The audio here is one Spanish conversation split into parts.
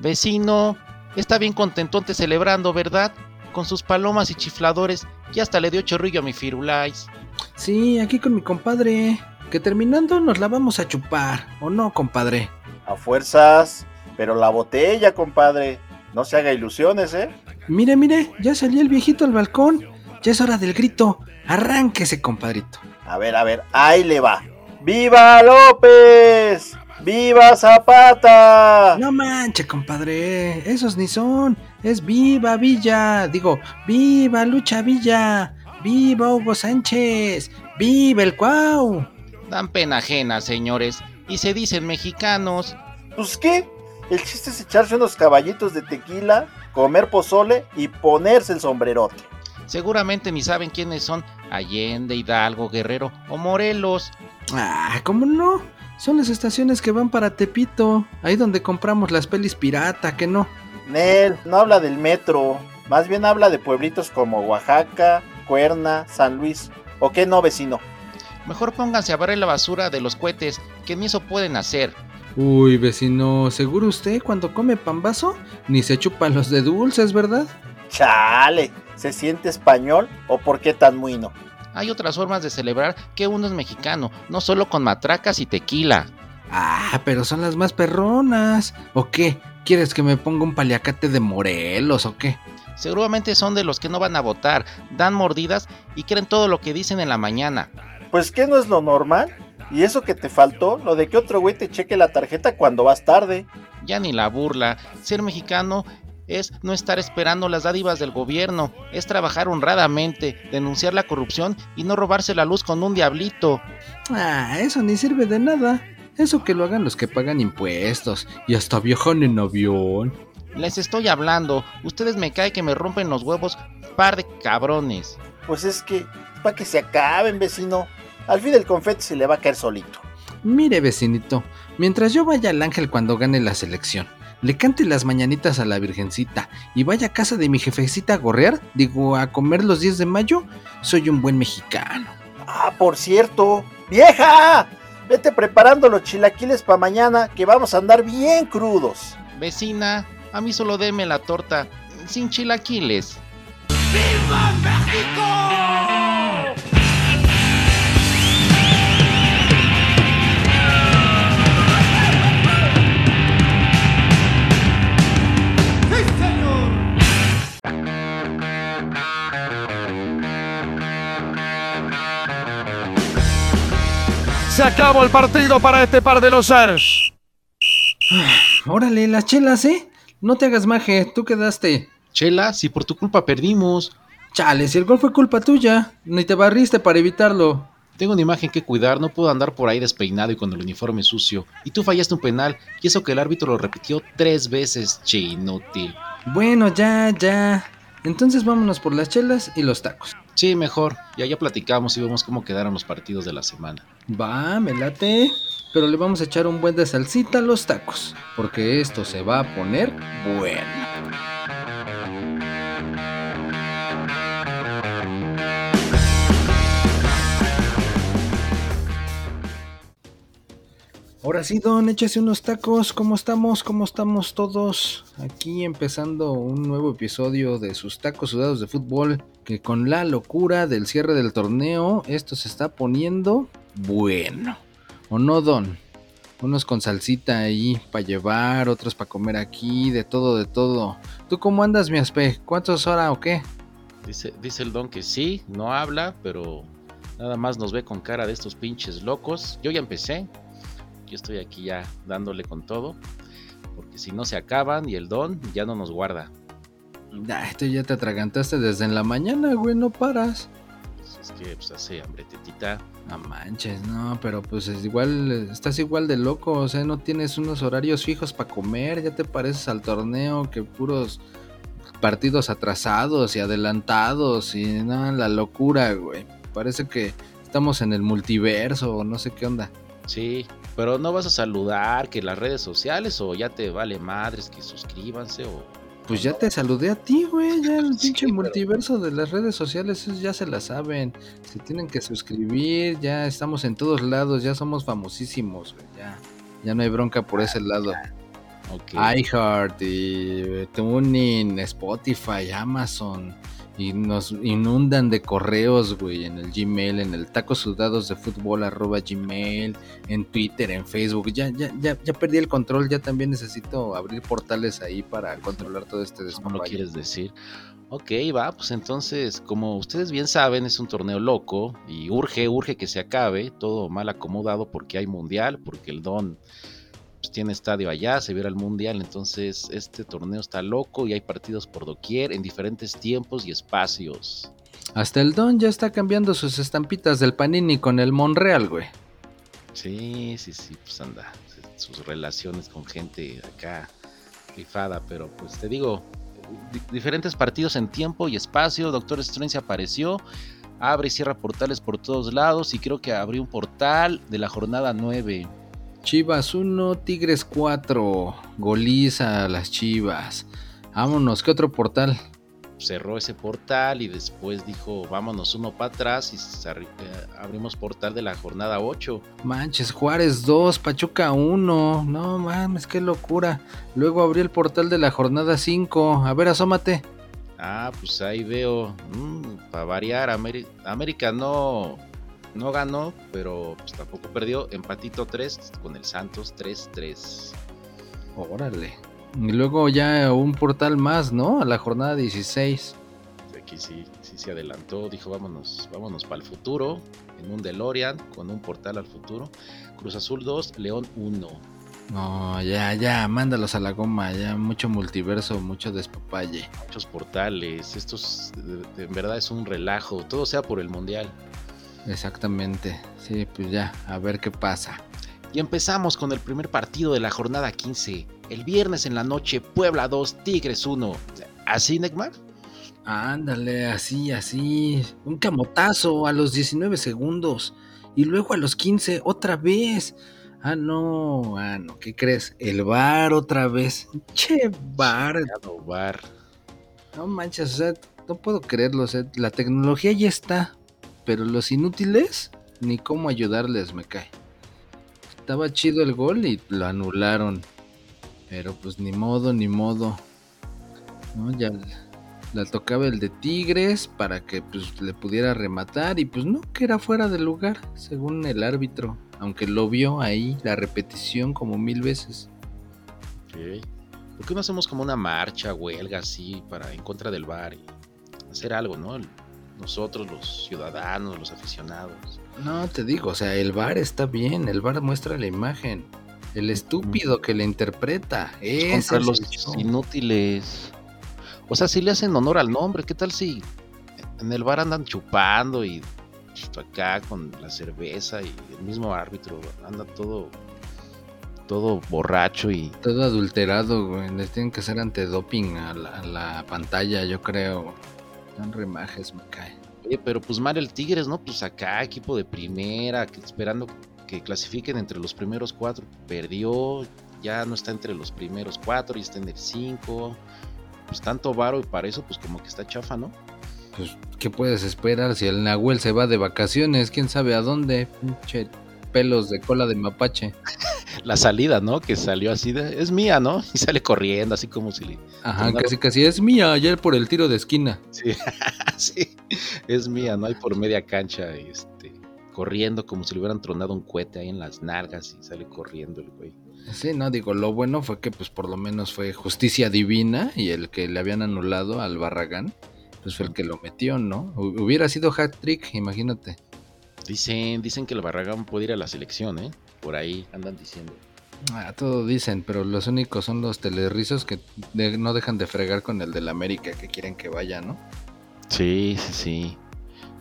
Vecino, está bien contentonte celebrando, ¿verdad? Con sus palomas y chifladores, y hasta le dio chorrillo a mi firulais. Sí, aquí con mi compadre. Que terminando nos la vamos a chupar, ¿o no, compadre? A fuerzas, pero la botella, compadre. No se haga ilusiones, ¿eh? Mire, mire, ya salió el viejito al balcón. Ya es hora del grito. Arránquese, compadrito. A ver, a ver, ahí le va. ¡Viva López! ¡Viva Zapata! No manche, compadre. Esos ni son. Es viva Villa. Digo, viva Lucha Villa. Viva Hugo Sánchez. Viva el Cuau. Dan pena ajena, señores, y se dicen mexicanos. ¿Pues qué? El chiste es echarse unos caballitos de tequila, comer pozole y ponerse el sombrerote. Seguramente ni saben quiénes son Allende, Hidalgo, Guerrero o Morelos. Ah, ¿cómo no? Son las estaciones que van para Tepito, ahí donde compramos las pelis pirata, que no. Nel, no habla del metro, más bien habla de pueblitos como Oaxaca, Cuerna, San Luis. ¿O qué no, vecino? Mejor pónganse a barrer la basura de los cohetes, que ni eso pueden hacer. Uy, vecino, ¿seguro usted cuando come pambazo ni se chupa los de dulces, verdad? Chale, ¿se siente español o por qué tan muino? Hay otras formas de celebrar que uno es mexicano, no solo con matracas y tequila. Ah, pero son las más perronas. ¿O qué? ¿Quieres que me ponga un paliacate de Morelos o qué? Seguramente son de los que no van a votar, dan mordidas y creen todo lo que dicen en la mañana. Pues ¿qué no es lo normal? ¿Y eso que te faltó? Lo de que otro güey te cheque la tarjeta cuando vas tarde. Ya ni la burla. Ser mexicano es no estar esperando las dádivas del gobierno, es trabajar honradamente, denunciar la corrupción y no robarse la luz con un diablito. Ah, eso ni sirve de nada. Eso que lo hagan los que pagan impuestos y hasta viajan en avión. Les estoy hablando, ustedes me caen que me rompen los huevos, par de cabrones. Pues es que, para que se acaben, vecino. Al fin el confeti se le va a caer solito. Mire, vecinito, mientras yo vaya al ángel cuando gane la selección, le cante las mañanitas a la Virgencita y vaya a casa de mi jefecita a gorrear, digo, a comer los 10 de mayo, soy un buen mexicano. Ah, por cierto, vieja, vete preparando los chilaquiles para mañana que vamos a andar bien crudos. Vecina, a mí solo deme la torta, sin chilaquiles. ¡Viva México! Se acabó el partido para este par de los Ars. Órale, las chelas, ¿eh? No te hagas maje, tú quedaste. Chela, si por tu culpa perdimos. Chale, si el gol fue culpa tuya, ni te barriste para evitarlo. Tengo una imagen que cuidar, no puedo andar por ahí despeinado y con el uniforme sucio. Y tú fallaste un penal, y eso que el árbitro lo repitió tres veces, che inútil. Bueno, ya, ya. Entonces vámonos por las chelas y los tacos. Sí, mejor. Ya ya platicamos y vemos cómo quedaron los partidos de la semana. Va, me late. Pero le vamos a echar un buen de salsita a los tacos, porque esto se va a poner bueno. Ahora sí, Don, échese unos tacos. ¿Cómo estamos? ¿Cómo estamos todos? Aquí empezando un nuevo episodio de sus tacos sudados de fútbol. Que con la locura del cierre del torneo, esto se está poniendo bueno. ¿O no, Don? Unos con salsita ahí para llevar, otros para comer aquí, de todo, de todo. ¿Tú cómo andas, mi aspe? ¿Cuántas horas o qué? Dice, dice el don que sí, no habla, pero nada más nos ve con cara de estos pinches locos. Yo ya empecé. Yo estoy aquí ya dándole con todo. Porque si no se acaban y el don ya no nos guarda. Ah, tú ya te atragantaste desde en la mañana, güey, no paras. Es que pues hace hambre tetita. No manches, no, pero pues es igual, estás igual de loco, o sea, no tienes unos horarios fijos para comer, ya te pareces al torneo que puros partidos atrasados y adelantados y nada, la locura, güey. Parece que estamos en el multiverso o no sé qué onda. Sí, pero no vas a saludar que las redes sociales o ya te vale madres que suscríbanse o pues ya te saludé a ti, güey. Ya el pinche multiverso de las redes sociales ya se la saben. Se tienen que suscribir, ya estamos en todos lados, ya somos famosísimos, güey. Ya, ya no hay bronca por ese lado. Ok. iHeart y Tuning, Spotify, Amazon. Y nos inundan de correos, güey, en el Gmail, en el taco sudados de fútbol arroba Gmail, en Twitter, en Facebook. Ya, ya, ya, ya perdí el control, ya también necesito abrir portales ahí para controlar todo este ¿Cómo lo quieres decir? Ok, va, pues entonces, como ustedes bien saben, es un torneo loco y urge, urge que se acabe, todo mal acomodado porque hay mundial, porque el Don pues, tiene estadio allá, se viera el mundial, entonces este torneo está loco y hay partidos por doquier en diferentes tiempos y espacios. Hasta el Don ya está cambiando sus estampitas del Panini con el Monreal, güey. Sí, sí, sí, pues anda, sus relaciones con gente acá rifada, pero pues te digo, di- diferentes partidos en tiempo y espacio, Doctor Strange apareció, abre y cierra portales por todos lados y creo que abrió un portal de la jornada 9. Chivas 1, Tigres 4. Goliza a las Chivas. Vámonos, ¿qué otro portal? Cerró ese portal y después dijo, vámonos uno para atrás y eh, abrimos portal de la jornada 8. Manches, Juárez 2, Pachuca 1. No mames, qué locura. Luego abrió el portal de la jornada 5. A ver, asómate. Ah, pues ahí veo, para variar, Ameri- América no, no ganó, pero pues tampoco perdió. Empatito 3 con el Santos 3-3. Órale. Y luego ya un portal más, ¿no? A la jornada 16. Aquí sí, sí se adelantó, dijo vámonos, vámonos para el futuro, en un DeLorean, con un portal al futuro. Cruz Azul 2, León 1. No, ya, ya, mándalos a la goma. Ya, mucho multiverso, mucho despapalle. Muchos portales, esto es, de- de- en verdad es un relajo, todo sea por el Mundial. Exactamente. Sí, pues ya, a ver qué pasa. Y empezamos con el primer partido de la jornada 15. El viernes en la noche, Puebla 2, Tigres 1. ¿Así, Neymar? Ándale, así, así. Un camotazo a los 19 segundos. Y luego a los 15 otra vez. Ah, no, ah, no, ¿qué crees? El bar otra vez. Che, bar. Bar. No manches, o sea, no puedo creerlo. O sea, la tecnología ya está. Pero los inútiles, ni cómo ayudarles, me cae. Estaba chido el gol y lo anularon. Pero pues ni modo, ni modo. No, ya la tocaba el de Tigres para que pues le pudiera rematar y pues no, que era fuera de lugar, según el árbitro, aunque lo vio ahí la repetición como mil veces. Ok. ¿Por qué no hacemos como una marcha, huelga así, para en contra del bar y hacer algo, ¿no? Nosotros, los ciudadanos, los aficionados. No, te digo, o sea, el VAR está bien, el VAR muestra la imagen. El estúpido que le interpreta, es contra los inútiles. O sea, si le hacen honor al nombre, ¿qué tal si en el bar andan chupando y acá con la cerveza y el mismo árbitro anda todo todo borracho y todo adulterado, güey. Les tienen que hacer antidoping a la, a la pantalla, yo creo. Son remajes, me cae. Oye, pero pues mal el Tigres, ¿no? Pues acá, equipo de primera, que- esperando que clasifiquen entre los primeros cuatro. Perdió, ya no está entre los primeros cuatro, y está en el cinco. Pues tanto varo y para eso, pues como que está chafa, ¿no? Pues, ¿qué puedes esperar si el Nahuel se va de vacaciones? ¿Quién sabe a dónde? Pinche pelos de cola de mapache. La salida, ¿no? Que salió así de, es mía, ¿no? Y sale corriendo, así como si le... Ajá, casi casi es mía ayer por el tiro de esquina. Sí, sí, es mía, ¿no? Hay por media cancha, este, corriendo como si le hubieran tronado un cohete ahí en las nalgas y sale corriendo el güey. Sí, no, digo, lo bueno fue que pues por lo menos fue justicia divina y el que le habían anulado al Barragán, pues fue el que lo metió, ¿no? Hu- Hubiera sido hat trick, imagínate. Dicen, dicen que el Barragán puede ir a la selección, ¿eh? Por ahí andan diciendo. Ah, todo dicen, pero los únicos son los telerrizos que de- no dejan de fregar con el del América que quieren que vaya, ¿no? Sí, sí, sí.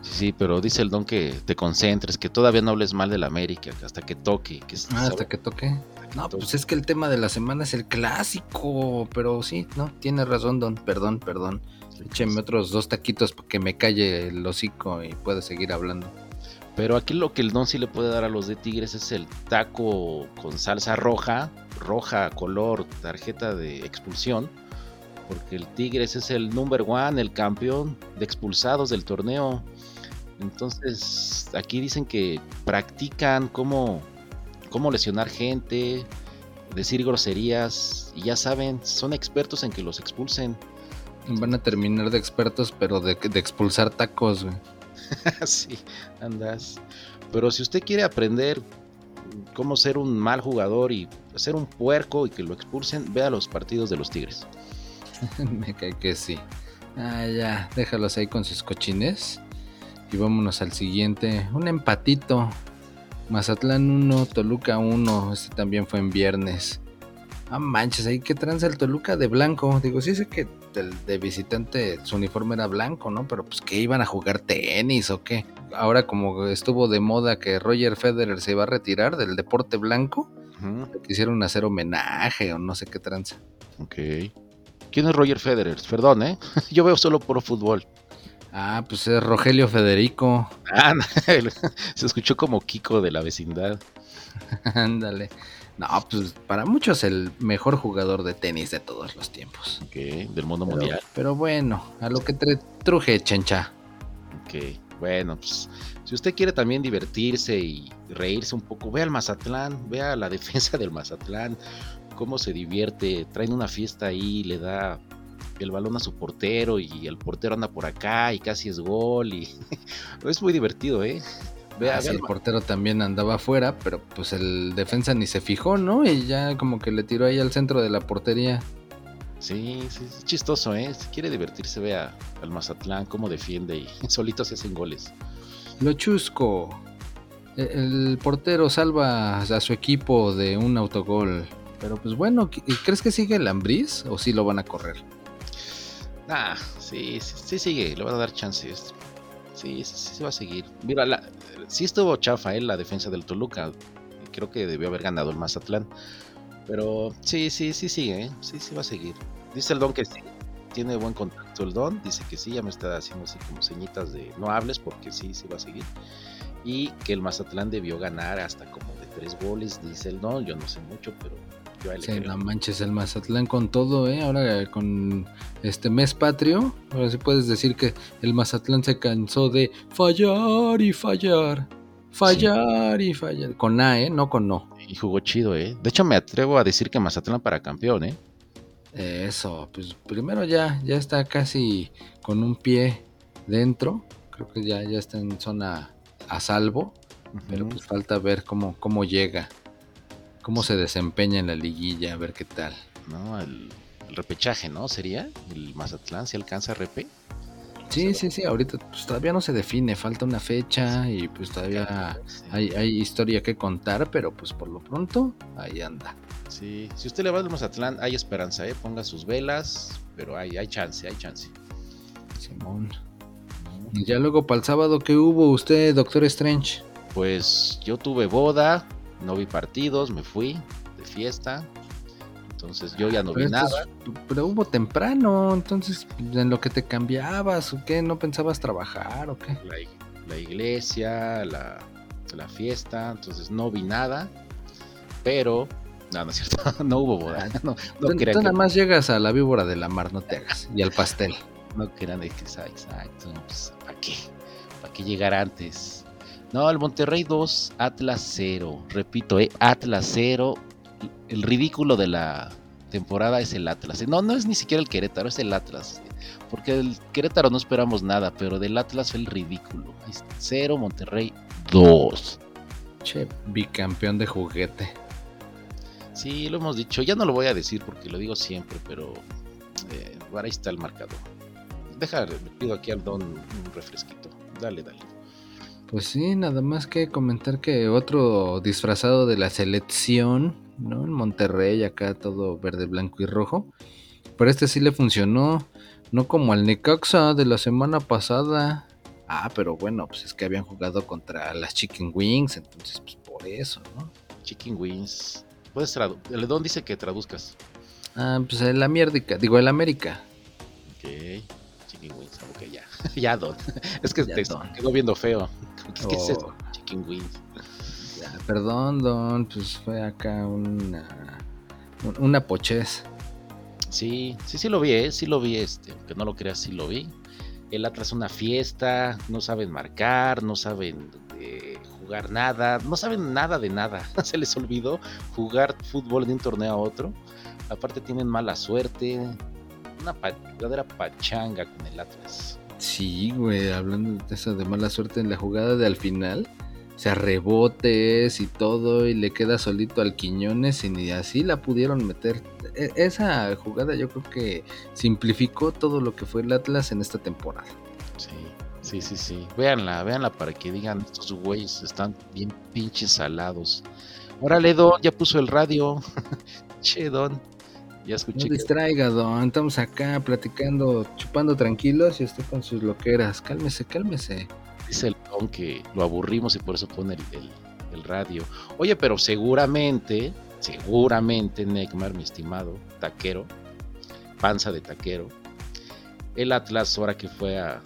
Sí, sí, pero dice el don que te concentres, que todavía no hables mal del América, que hasta que toque. Que Ah, hasta que toque. No, pues es que el tema de la semana es el clásico, pero sí, no, tiene razón, Don, perdón, perdón. Écheme otros dos taquitos para que me calle el hocico y pueda seguir hablando. Pero aquí lo que el don sí le puede dar a los de Tigres es el taco con salsa roja, roja color tarjeta de expulsión, porque el Tigres es el number one, el campeón de expulsados del torneo. Entonces aquí dicen que practican cómo, cómo lesionar gente, decir groserías y ya saben, son expertos en que los expulsen. Van a terminar de expertos, pero de, de expulsar tacos, güey. sí, andas. Pero si usted quiere aprender cómo ser un mal jugador y ser un puerco y que lo expulsen, vea los partidos de los Tigres. Me cae que sí. Ah, ya, déjalos ahí con sus cochines. Y vámonos al siguiente. Un empatito. Mazatlán 1, Toluca 1. Este también fue en viernes. Ah, manches, ahí que tranza el Toluca de blanco. Digo, sí sé que el de visitante su uniforme era blanco, ¿no? Pero pues que iban a jugar tenis o qué. Ahora como estuvo de moda que Roger Federer se iba a retirar del deporte blanco, quisieron hacer homenaje o no sé qué tranza. Ok. ¿Quién es Roger Federer? Perdón, ¿eh? Yo veo solo por fútbol. Ah, pues es Rogelio Federico. Ah, se escuchó como Kiko de la vecindad. Ándale. No, pues para muchos el mejor jugador de tenis de todos los tiempos. Ok, del mundo mundial. Pero bueno, a lo que te truje, chencha. Ok, bueno, pues si usted quiere también divertirse y reírse un poco, vea al Mazatlán, vea la defensa del Mazatlán, cómo se divierte, traen una fiesta ahí, le da el balón a su portero y el portero anda por acá y casi es gol y es muy divertido, ¿eh? El portero también andaba afuera, pero pues el defensa ni se fijó, ¿no? Y ya como que le tiró ahí al centro de la portería. Sí, sí, es chistoso, ¿eh? Si quiere divertirse, vea al Mazatlán cómo defiende y solito se hacen goles. Lo chusco. E, el portero salva a su equipo de un autogol. Pero pues bueno, ¿crees que sigue el Ambriz o sí lo van a correr? Ah, sí, sí, sí sigue, le van a dar chances. Sí, sí, sí va a seguir. Mira, la, sí estuvo chafa ¿eh? la defensa del Toluca. Creo que debió haber ganado el Mazatlán. Pero sí, sí, sí sigue, ¿eh? sí, sí va a seguir. Dice el Don que sí, tiene buen contacto el Don. Dice que sí, ya me está haciendo así como señitas de no hables porque sí, sí va a seguir. Y que el Mazatlán debió ganar hasta como de tres goles, dice el Don. Yo no sé mucho, pero Sí, no manches, el Mazatlán con todo, ¿eh? Ahora con este mes patrio, ahora sí puedes decir que el Mazatlán se cansó de fallar y fallar, fallar y fallar. Con A, ¿eh? No con no. Y jugó chido, ¿eh? De hecho, me atrevo a decir que Mazatlán para campeón, ¿eh? Eso, pues primero ya, ya está casi con un pie dentro. Creo que ya, ya está en zona a salvo. Pero pues falta ver cómo, cómo llega cómo se desempeña en la liguilla, a ver qué tal. No, el, repechaje, ¿no? ¿Sería? ¿El Mazatlán si alcanza repe? Sí, sí, sí, ahorita pues, todavía no se define, falta una fecha y pues todavía hay, hay, historia que contar, pero pues por lo pronto ahí anda. Sí, si usted le va al Mazatlán hay esperanza, ¿eh? ponga sus velas, pero hay, hay chance, hay chance. Simón. Y ya luego para el sábado, ¿qué hubo usted, Doctor Strange? Pues yo tuve boda, no vi partidos, me fui de fiesta. Entonces yo ya no vi nada. pero hubo temprano, entonces en lo que te cambiabas o qué, no pensabas trabajar o qué. La, iglesia, la, fiesta, entonces no vi nada, pero no, no es cierto, no hubo boda. Ah, no, no tú, nada más llegas a la víbora de la mar, no te hagas, y al pastel. No quieran de que exacto, pues, ¿para qué? ¿Para qué llegar antes? No, el Monterrey 2, Atlas 0. Repito, eh, Atlas 0. El ridículo de la temporada es el Atlas. No, no es ni siquiera el Querétaro, es el Atlas. Porque el Querétaro no esperamos nada, pero del Atlas fue el ridículo. 0, Monterrey 2. Che, bicampeón de juguete. Sí, lo hemos dicho. Ya no lo voy a decir porque lo digo siempre, pero eh, ahí está el marcador. Deja, pido aquí al Don un refresquito. Dale, dale. Pues sí, nada más que comentar que otro disfrazado de la selección, ¿no? En Monterrey, acá todo verde, blanco y rojo. Pero este sí le funcionó, no como al Necaxa de la semana pasada. Ah, pero bueno, pues es que habían jugado contra las Chicken Wings, entonces pues por eso, ¿no? Chicken Wings. Puedes traducir. El Don dice que traduzcas. Ah, pues el América, digo el América. Ok, Chicken Wings, ok, ya. ya, Don. Es que te quedó viendo feo. ¿Qué, es eso? Oh. Chicken wings. perdón, Don, pues fue acá una, una pochez. Sí, sí, sí lo vi, ¿eh? sí lo vi, este, aunque no lo creas, sí lo vi. El Atlas una fiesta, no saben marcar, no saben eh, jugar nada, no saben nada de nada. Se les olvidó jugar fútbol de un torneo a otro. Aparte tienen mala suerte, una verdadera pachanga con el Atlas. Sí, güey, hablando de eso de mala suerte en la jugada de al final, o sea, rebotes y todo, y le queda solito al Quiñones y ni así la pudieron meter. E, esa jugada yo creo que simplificó todo lo que fue el Atlas en esta temporada. Sí, sí, sí, sí. Véanla, véanla para que digan, estos güeyes están bien pinches salados. Órale, Don, ya puso el radio. che, Don. Ya escuché. No distraiga, Don. Estamos acá platicando, chupando tranquilos y estoy con sus loqueras. Cálmese, cálmese dice el Don que lo aburrimos y por eso pone el, radio. Oye, pero seguramente, seguramente, Neymar, mi estimado taquero, panza de taquero, el Atlas, ahora que fue a,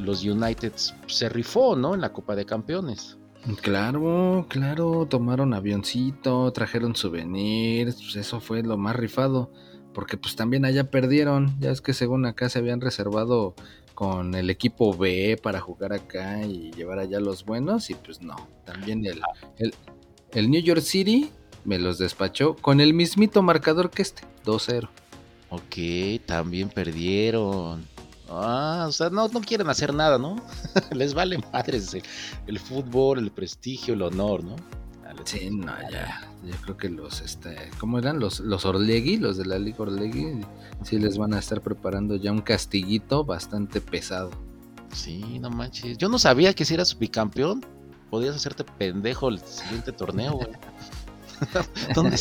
los United, se rifó, ¿no? En la Copa de Campeones. Claro, claro, tomaron avioncito, trajeron souvenirs, pues eso fue lo más rifado, porque pues también allá perdieron, ya es que según acá se habían reservado con el equipo B para jugar acá y llevar allá los buenos y pues no, también el, el, New York City me los despachó con el mismito marcador que este, 2-0. Ok, también perdieron. Ah, o sea, no, no quieren hacer nada, ¿no? Les vale madres el fútbol, el prestigio, el honor, ¿no? Sí, no, ya. Yo creo que los, este, ¿cómo eran? Los, los Orlegui, los de la Liga Orlegui, sí les van a estar preparando ya un castiguito bastante pesado. Sí, no manches. Yo no sabía que si eras bicampeón, podías hacerte pendejo el siguiente torneo, güey. ¿Dónde,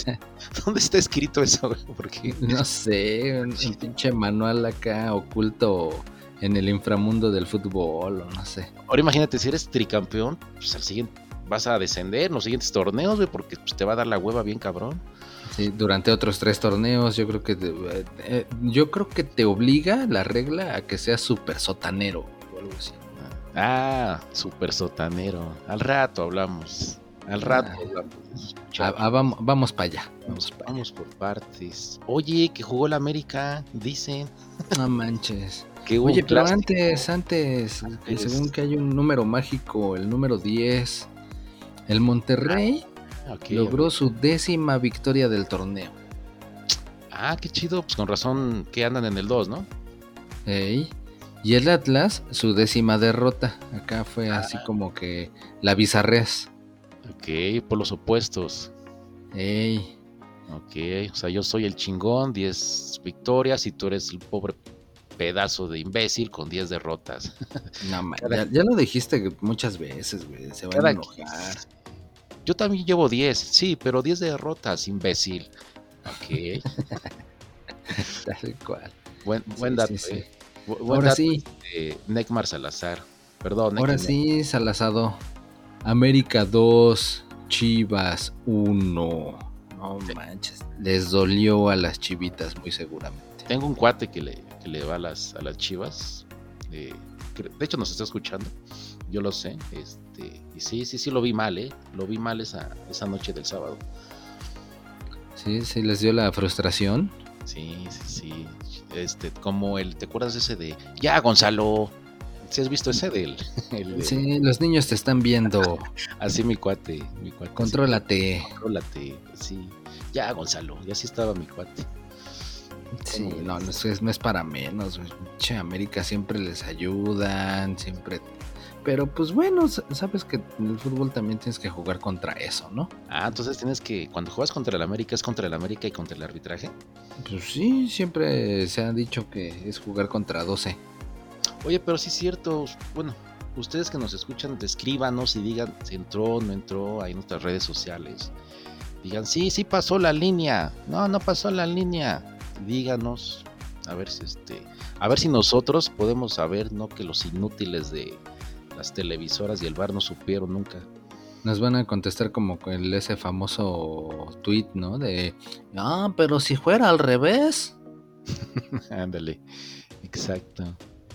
¿Dónde, está escrito eso? Porque... No sé, un, pinche manual acá oculto en el inframundo del fútbol, o no sé. Ahora imagínate, si eres tricampeón, pues al siguiente vas a descender en los siguientes torneos, güey, porque pues, te va a dar la hueva bien cabrón. Sí, durante otros tres torneos, yo creo que te, eh, eh, yo creo que te obliga la regla a que seas súper sotanero o algo así. Ah, súper sotanero. Al rato hablamos. Al rato ah. hablamos. Ah, ah, vamos, vamos para allá. Vamos, vamos por partes. Oye, que jugó la América, dicen. No manches. Oye, pero antes, antes, según que hay un número mágico, el número 10, el Monterrey ah, logró su décima victoria del torneo. Ah, qué chido, pues con razón que andan en el 2, ¿no? Ey. Y el Atlas, su décima derrota. Acá fue ah. así como que la bizarrez. Ok, por los opuestos. Ey. Ok, o sea, yo soy el chingón, 10 victorias y tú eres el pobre pedazo de imbécil con 10 derrotas. No, ya, lo dijiste muchas veces, güey. Se van a enojar. Yo también llevo 10, sí, pero 10 derrotas, imbécil. Ok. Tal cual. Buen, buen dato, eh. Ahora sí. De Necmar Salazar. Perdón. Ahora sí, Salazado. América 2, Chivas 1. No manches. Les dolió a las chivitas, muy seguramente. Tengo un cuate que le, que le va a las, a las chivas. Eh, de hecho, nos está escuchando. Yo lo sé. Este, y sí, sí, sí, lo vi mal, ¿eh? Lo vi mal esa, esa noche del sábado. Sí, sí, les dio la frustración. Sí, sí, sí. Este, como el, ¿te acuerdas ese de, ya, Gonzalo? ¿Si has visto ese del? El Sí, los niños te están viendo. así mi cuate, mi cuate. Contrólate. contrólate, sí. Ya, Gonzalo, ya sí estaba mi cuate. Sí, no, no es, no es para menos. Che, América siempre les ayudan, siempre. Pero pues bueno, sabes que en el fútbol también tienes que jugar contra eso, ¿no? Ah, entonces tienes que, cuando juegas contra el América, ¿es contra el América y contra el arbitraje? Pues sí, siempre se ha dicho que es jugar contra 12. Oye, pero sí es cierto, bueno, ustedes que nos escuchan, descríbanos y digan si entró, no entró, ahí en nuestras redes sociales. Digan, sí, sí pasó la línea, no, no pasó la línea díganos, a ver si este, a ver si nosotros podemos saber, ¿no? Que los inútiles de las televisoras y el bar no supieron nunca. Nos van a contestar como con ese famoso tweet, ¿no? De, ah, pero si fuera al revés. Ándale, exacto.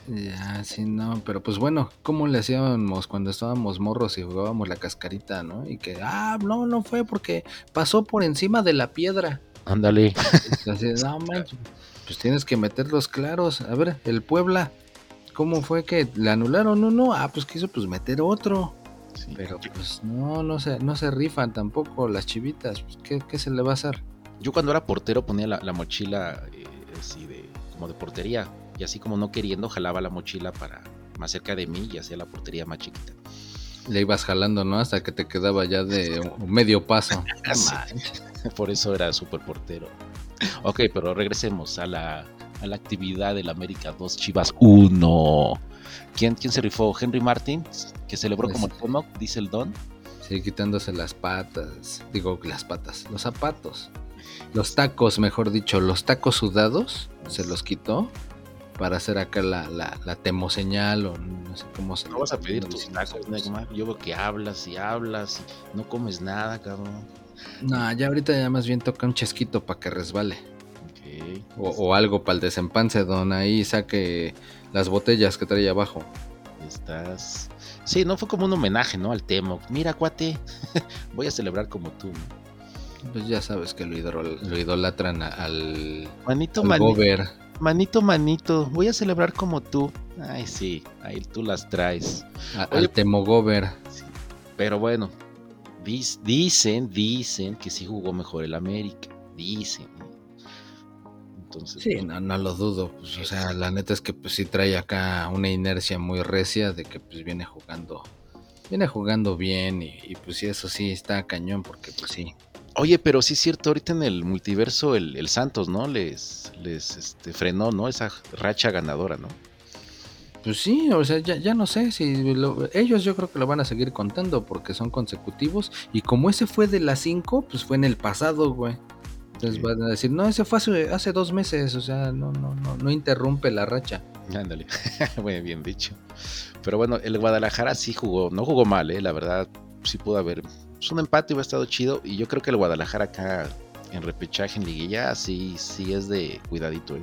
Ya, sí, no, pero pues bueno, ¿cómo le hacíamos cuando estábamos morros y jugábamos la cascarita, ¿no? Y que, ah, no, no fue porque pasó por encima de la piedra. Ándale. pues tienes que meterlos claros. A ver, el Puebla, ¿cómo fue que le anularon uno? Ah, pues quiso pues meter otro. Sí. Pero pues no, no se, no se rifan tampoco las chivitas. Pues, ¿qué, qué se le va a hacer? Yo cuando era portero ponía la, la mochila eh, así de como de portería y así como no queriendo jalaba la mochila para más cerca de mí y hacía la portería más chiquita. Le ibas jalando, ¿no? Hasta que te quedaba ya de un medio paso. Manches. Por eso era súper portero. Ok, pero regresemos a la, a la actividad del América 2 Chivas 1. ¿Quién, ¿Quién se rifó? Henry Martin, que celebró como el Pues- Temoc, dice el Don. Sí, quitándose las patas. Digo, las patas, los zapatos. Los tacos, mejor dicho, los tacos sudados se los quitó para hacer acá la, la, la temoseñal o no sé cómo se No vas a pedir tus tacos. Yo veo que hablas y hablas y no comes nada, cabrón. No, ya ahorita ya más bien toca un chesquito para que resbale. Ok. O, o algo para el desempance, don. Ahí saque las botellas que trae abajo. Estás. Sí, no fue como un homenaje, ¿no? Al Temoc. Mira, cuate, voy a celebrar como tú. Pues ya sabes que lo, idol- lo idolatran al, Manito, al manito, Gober. Manito, manito, voy a celebrar como tú. Ay, sí, ahí tú las traes. a- al Temogober. Sí. Pero bueno, dis- dicen, dicen que sí jugó mejor el América. Dicen. Entonces, Sí, no, no lo dudo. Pues, o sea, la neta es que pues sí trae acá una inercia muy recia de que pues viene jugando. Viene jugando bien y, y, pues sí, eso sí está cañón porque pues sí. Oye, pero sí es cierto, ahorita en el multiverso el, el Santos, ¿no? Les, les este, frenó, ¿no? Esa racha ganadora, ¿no? Pues sí, o sea, ya, ya no sé si lo- ellos yo creo que lo van a seguir contando porque son consecutivos y como ese fue de las 5, pues fue en el pasado, güey. Entonces van a decir, no, ese fue hace, hace dos meses, o sea, no, no, no, no interrumpe la racha. Ándale, muy bien dicho. Pero bueno, el Guadalajara sí jugó, no jugó mal, ¿eh? La verdad, sí pudo haber. Es un empate, hubiera estado chido. Y yo creo que el Guadalajara acá en repechaje, en liguilla, sí, sí es de cuidadito, ¿eh?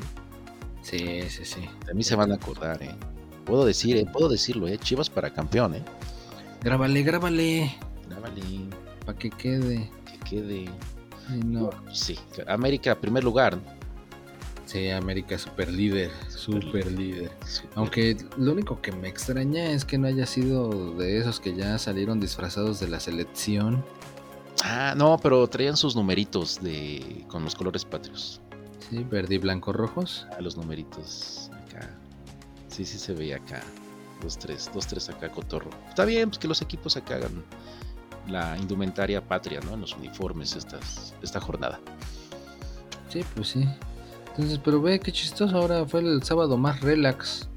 Sí, sí, sí. De mí se van a acordar, ¿eh? Puedo decir, ¿eh? Puedo decirlo, ¿eh? Chivas para campeón, ¿eh? Grábale, grábale, Grábale, para que quede. que quede. Ay, no. Sí, América, primer lugar. Sí, América super líder, super líder. Aunque lo único que me extraña es que no haya sido de esos que ya salieron disfrazados de la selección. Ah, no, pero traían sus numeritos de con los colores patrios. Sí, verde y blanco rojos. Ah, los numeritos acá. Sí, sí se veía acá. Dos, tres, dos, tres acá, cotorro. Está bien, pues que los equipos acá hagan la indumentaria patria, ¿no? En los uniformes estas, esta jornada. Sí, pues sí. Entonces, pero ve qué chistoso. Ahora fue el sábado más relax.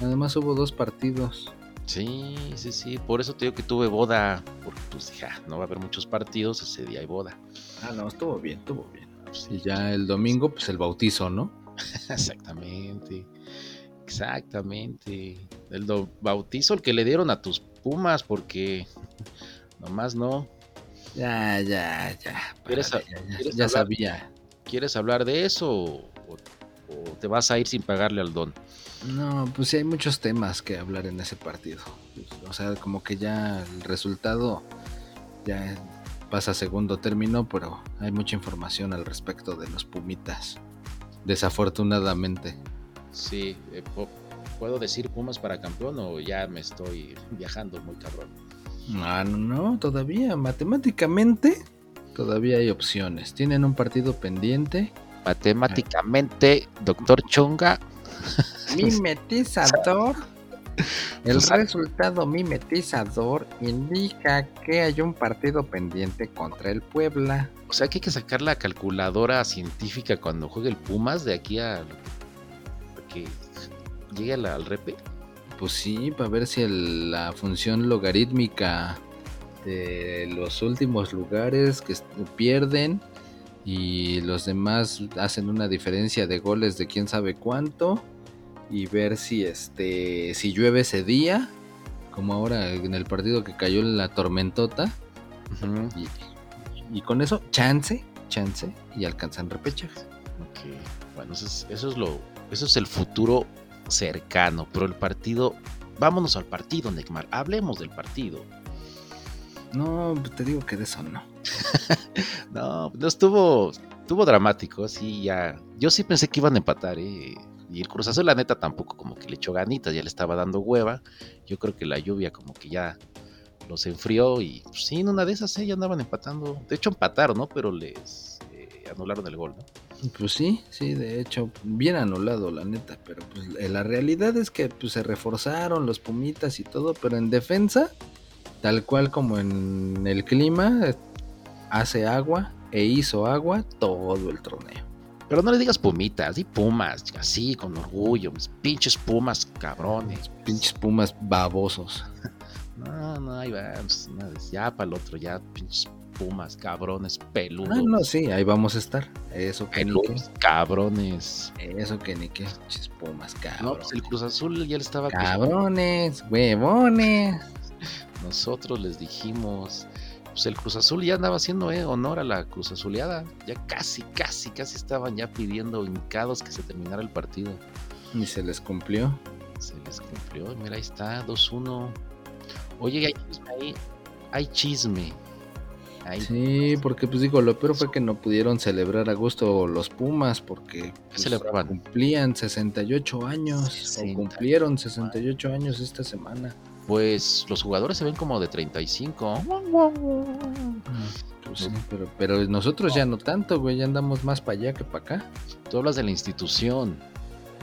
Además hubo dos partidos. Sí, sí, sí. Por eso te digo que tuve boda. Porque pues dije, ah, no va a haber muchos partidos, ese día hay boda. Ah, no, estuvo bien, estuvo bien. Pues, Y ya el domingo, pues el bautizo, ¿no? Exactamente. Exactamente. El do- bautizo el que le dieron a tus pumas, porque nomás no. Ya, ya, ya. ¿Quieres párale, a- ya, ya- ya hablar? sabía. ¿Quieres hablar de eso o, te vas a ir sin pagarle al don? No, pues sí hay muchos temas que hablar en ese partido. O sea, como que ya el resultado ya pasa a segundo término, pero hay mucha información al respecto de los Pumitas. Desafortunadamente. Sí, eh, ¿puedo decir Pumas para campeón o ya me estoy viajando muy cabrón? No, no, no, todavía matemáticamente todavía hay opciones. Tienen un partido pendiente. Matemáticamente, doctor Chonga, Mimetizador. El Pues, resultado mimetizador indica que hay un partido pendiente contra el Puebla. o sea que hay que sacar la calculadora científica cuando juegue el Pumas de aquí a, a que llegue al repe. Pues sí, para ver si el- la función logarítmica de los últimos lugares que pierden y los demás hacen una diferencia de goles de quién sabe cuánto y ver si este si llueve ese día, como ahora en el partido que cayó en la tormentota y, y con eso chance, chance y alcanzan repechaje. Ok, bueno, eso es, eso es lo, eso es el futuro cercano, pero el partido, vámonos al partido, Neymar, hablemos del partido. No, te digo que de eso no. No, no estuvo, estuvo dramático, sí, ya, yo sí pensé que iban a empatar, eh, y el Cruz Azul, la neta, tampoco como que le echó ganitas, ya le estaba dando hueva, yo creo que la lluvia como que ya los enfrió y pues, sí, en una de esas eh, ya andaban empatando. De hecho empataron, ¿no? Pero les eh, anularon el gol, ¿no? Pues sí, sí, de hecho, bien anulado, la neta. Pero pues la realidad es que pues, se reforzaron los Pumitas y todo, pero en defensa, tal cual como en el clima, hace agua e hizo agua todo el torneo. Pero no le digas pumitas, di pumas, así, con orgullo, mis pinches pumas cabrones. Pinches Pumas babosos. No, no, ahí va, pues, una vez, ya para el otro, ya pinches pumas cabrones, peludos. Ah, no, sí, ahí vamos a estar. Eso que ni qué. peludos, cabrones. Eso que ni qué. Pinches Pumas, No, cabrón. pues el Cruz Azul ya le estaba Cabrones, huevones. Nosotros les dijimos, pues el Cruz Azul ya andaba haciendo eh, honor a la Cruz Azuleada. Ya casi, casi, casi estaban ya pidiendo hincados que se terminara el partido. Y se les cumplió. Se les cumplió. Mira, ahí está, 2-1. Oye, hay chisme ahí. Hay chisme. Hay- Sí, porque pues digo, lo peor fue que no pudieron celebrar a gusto los Pumas porque pues, celebraban? cumplían 68 años 68. o cumplieron 68 años esta semana. Pues los jugadores se ven como de 35. Pues sí, pero, pero nosotros ya no tanto, güey, ya andamos más para allá que para acá. Tú hablas de la institución.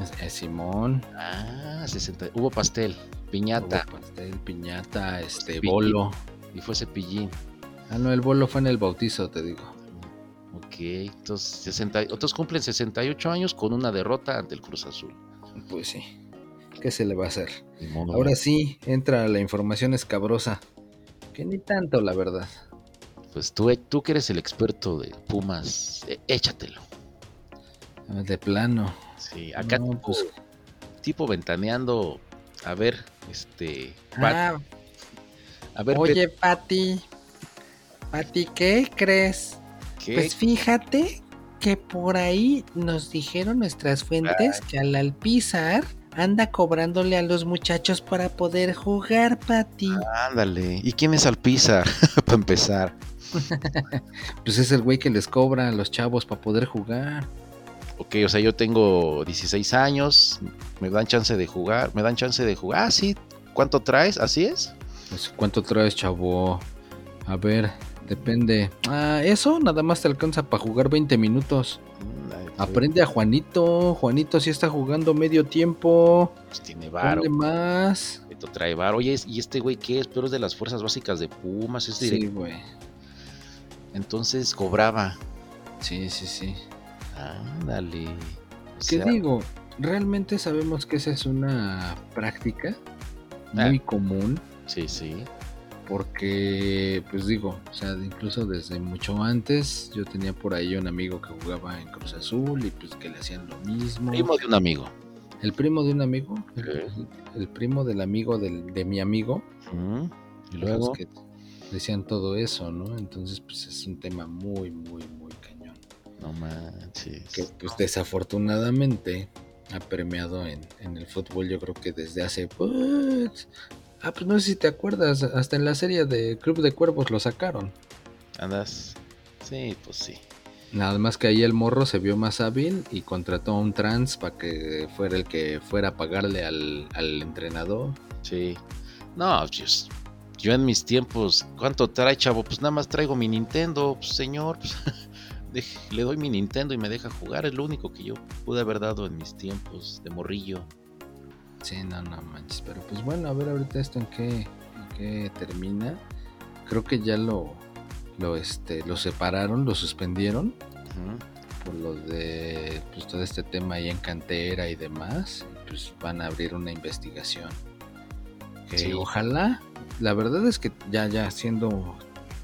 Es, es Simón, Ah, 60. Hubo pastel, piñata hubo pastel, piñata, este, Cepillín. bolo. y fue cepillín. Ah, no, el bolo fue en el bautizo, te digo. Ok, entonces, 60, otros cumplen 68 años con una derrota ante el Cruz Azul. Pues sí, ¿qué se le va a hacer? Modo, Ahora ¿no? sí, entra la información escabrosa. Que ni tanto, la verdad. Pues tú, tú que eres el experto de Pumas, eh, échatelo. De plano. Sí, acá No, tipo, pues- tipo ventaneando, a ver, este, Ah, a ver, oye, Pati. Pati, ¿qué crees? ¿qué? Pues fíjate que por ahí nos dijeron nuestras fuentes que al Alpizar anda cobrándole a los muchachos para poder jugar, Pati. Ándale, ¿y quién es Alpizar? Para empezar. Pues es el güey que les cobra a los chavos para poder jugar. Ok, o sea, yo tengo 16 años, me dan chance de jugar, me dan chance de jugar. Ah, sí, ¿cuánto traes? ¿Así es? Pues, ¿Cuánto traes, chavo? A ver, depende. Ah, eso nada más te alcanza para jugar 20 minutos. Ay, Aprende a Juanito. Juanito sí está jugando medio tiempo. Pues tiene varo. Más. Esto trae varo. Oye, ¿y este güey qué es? Pero es de las fuerzas básicas de Pumas, es Sí, directo. güey. Entonces cobraba. Sí, sí, sí. Ándale. O ¿Qué sea, digo? Realmente sabemos que esa es una práctica Ah. muy común. Sí, sí. Porque, pues digo, o sea, incluso desde mucho antes yo tenía por ahí un amigo que jugaba en Cruz Azul y pues que le hacían lo mismo. Primo de un amigo. El primo de un amigo, el, primo del amigo del, de mi amigo. Y luego. que decían todo eso, ¿no? Entonces, pues es un tema muy, muy, muy cañón. No manches. Que pues desafortunadamente ha premiado en, en el fútbol, yo creo que desde hace... pues, Ah, pues no sé si te acuerdas, hasta en la serie de Club de Cuervos lo sacaron. Andas. Sí, pues sí. Nada más que ahí el morro se vio más hábil y contrató a un trans para que fuera el que fuera a pagarle al, al entrenador. Sí. No, Dios. Yo en mis tiempos, ¿cuánto trae, chavo? Pues nada más traigo mi Nintendo, pues, señor. pues, le doy mi Nintendo y me deja jugar. Es lo único que yo pude haber dado en mis tiempos de morrillo. Sí, no, no manches. Pero pues bueno, a ver ahorita esto en qué, en qué termina. Creo que ya lo, lo, este, lo separaron, lo suspendieron por lo de pues, todo este tema ahí en cantera y demás. Pues van a abrir una investigación. Que Sí. ojalá, la verdad es que ya, ya siendo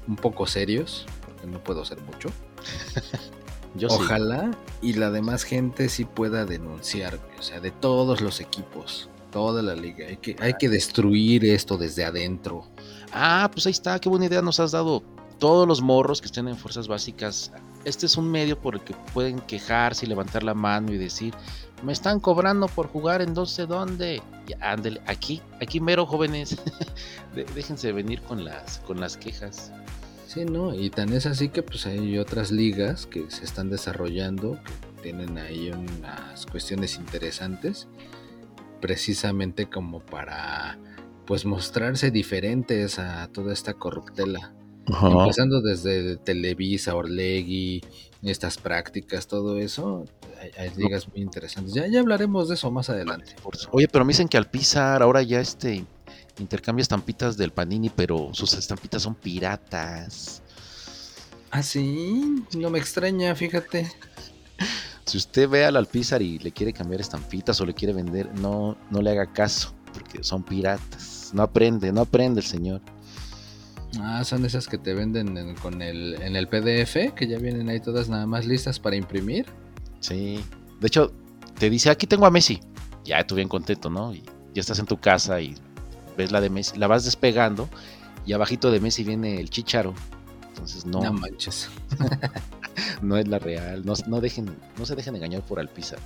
un poco serios, porque no puedo ser mucho. Yo sí. Ojalá y la demás gente sí pueda denunciar, o sea, de todos los equipos, toda la liga. Hay que, hay que destruir esto desde adentro. Ah, pues ahí está, qué buena idea nos has dado. Todos los morros que estén en fuerzas básicas, este es un medio por el que pueden quejarse y levantar la mano y decir, me están cobrando por jugar en no sé dónde. Y ándele, aquí, aquí mero jóvenes, déjense venir con las, con las quejas. Sí, ¿no? Y tan es así que pues hay otras ligas que se están desarrollando, que tienen ahí unas cuestiones interesantes, precisamente como para pues mostrarse diferentes a toda esta corruptela. Empezando desde Televisa, Orlegui, estas prácticas, todo eso, hay, ligas muy interesantes. Ya, ya hablaremos de eso más adelante. Oye, pero me dicen que Alpizar ahora ya este intercambia estampitas del Panini, pero sus estampitas son piratas. Ah, sí, no me extraña, fíjate. Si usted ve al Alpizar y le quiere cambiar estampitas o le quiere vender, no, no le haga caso, porque son piratas. No aprende, no aprende el señor. Ah, son esas que te venden con el, en el PDF, que ya vienen ahí todas nada más listas para imprimir. Sí. De hecho, te dice, aquí tengo a Messi. Ya, tú bien contento, ¿no? Y ya estás en tu casa y ves la de Messi, la vas despegando y abajito de Messi viene el chicharo. Entonces no. No manches. no es la real. No, no, dejen, no se dejen engañar por Alpizar.